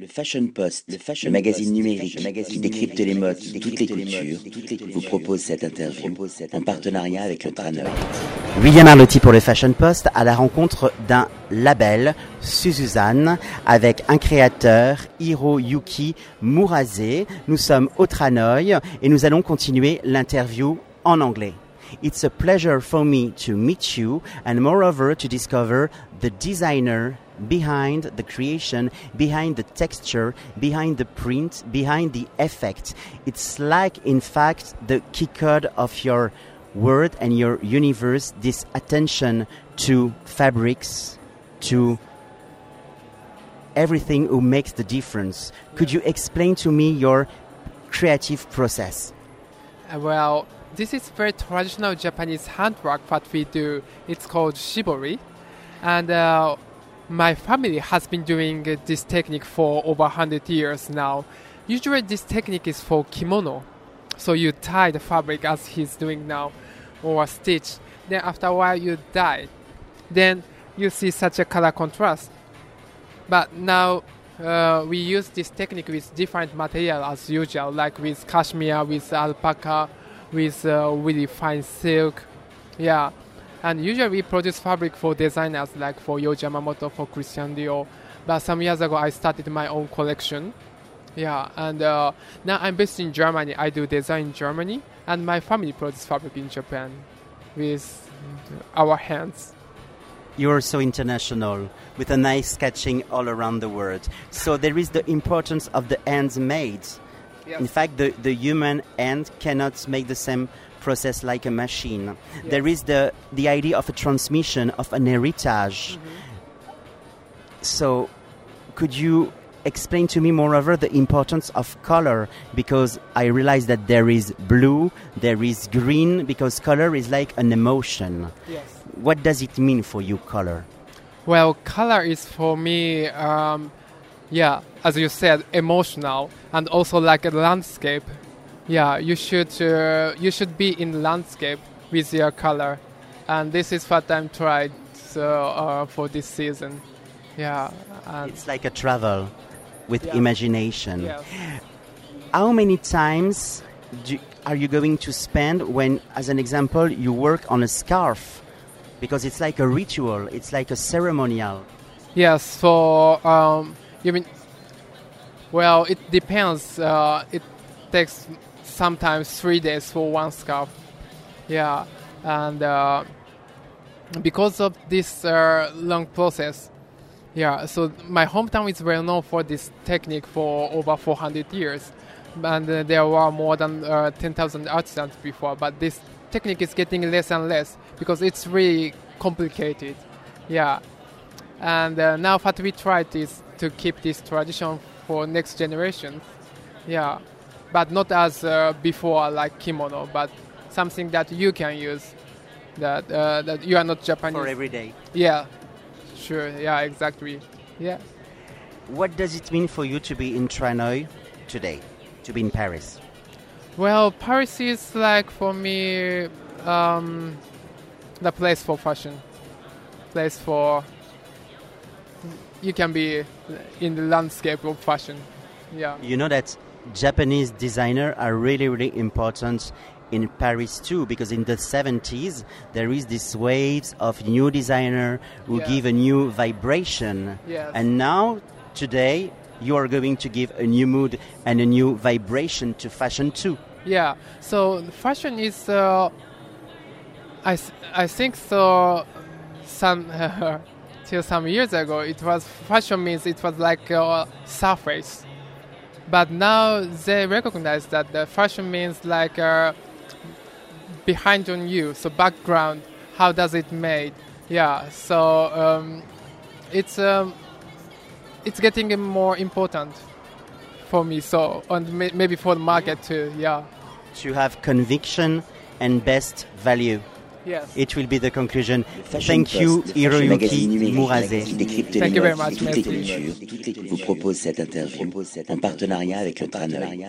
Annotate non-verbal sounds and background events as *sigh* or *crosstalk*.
Le Fashion Post, le, fashion magazine numérique qui décrypte les modes de toutes les cultures, vous propose cette interview en partenariat avec le Tranoï. William Arlotti pour le Fashion Post à la rencontre d'un label, Suzuzan, avec un créateur, Hiroyuki Murase. Nous sommes au Tranoï et nous allons continuer l'interview en anglais. It's a pleasure for me to meet you and moreover to discover the designer behind the creation, behind the texture, behind the print, behind the effect. It's like, in fact, the key code of your world and your universe, this attention to fabrics, to everything who makes the difference. Could you explain to me your creative process? Uh, Well, this is very traditional Japanese handwork what we do. It's called shibori, and uh, my family has been doing this technique for over 100 years now. Usually, this technique is for kimono, so you tie the fabric as he's doing now, or a stitch. Then after a while, you dye. Then you see such a color contrast. But now uh, we use this technique with different material as usual, like with cashmere, with alpaca, with uh, really fine silk. Yeah. And usually we produce fabric for designers like for Yo Yamamoto, for Christian Dior. But some years ago I started my own collection. Yeah, and uh, now I'm based in Germany. I do design in Germany, and my family produces fabric in Japan with our hands. You're so international with a nice sketching all around the world. So there is the importance of the hands made. In fact, the, the human hand cannot make the same process like a machine. There is the, the idea of a transmission of an heritage. So, could you explain to me, moreover, the importance of color? Because I realize that there is blue, there is green, because color is like an emotion. Yes. What does it mean for you, color? Well, color is for me, um, yeah, as you said, emotional and also like a landscape. Yeah, you should uh, you should be in landscape with your color, and this is what I'm trying so, uh, for this season. Yeah, and It's like a travel with Yeah. imagination. How many times do, are you going to spend when, as an example, you work on a scarf? Because it's like a ritual, it's like a ceremonial. Yes, for um, you mean? Well, it depends. Uh, it takes sometimes three days for one scarf. Yeah, and uh, because of this uh, long process, yeah. So my hometown is well known for this technique for over 400 years, and uh, there were more than uh, 10,000 artisans before. But this technique is getting less and less because it's really complicated. Yeah and uh, now what we tried is to keep this tradition for next generation yeah. But not as uh, before like kimono but something that you can use that uh, that you are not japanese. For every day. yeah. Sure. Yeah exactly. Yeah. What does it mean for you to be in Tranoï today, to be in Paris? well paris is like for me um, the place for fashion. Place for you can be in the landscape of fashion yeah You know that Japanese designers are really, really important in Paris too, because in the 70s there is this waves of new designer who Yeah. give a new vibration. Yes. And now, today, you are going to give a new mood and a new vibration to fashion too. Yeah. So fashion is, uh, I, I think so. Some *laughs* till some years ago, it was fashion means it was like a surface, but now they recognize that the fashion means like uh, behind on you, so background. How does it made? Yeah. So um, it's um, it's getting more important for me. So and maybe for the market too. Yeah. To have conviction and best value. Yes. It will be the conclusion. Thank you, Post, Hiroyuki Murase. Thank you very much, toutes les cultures, vous propose cette interview en partenariat avec le Tranoï.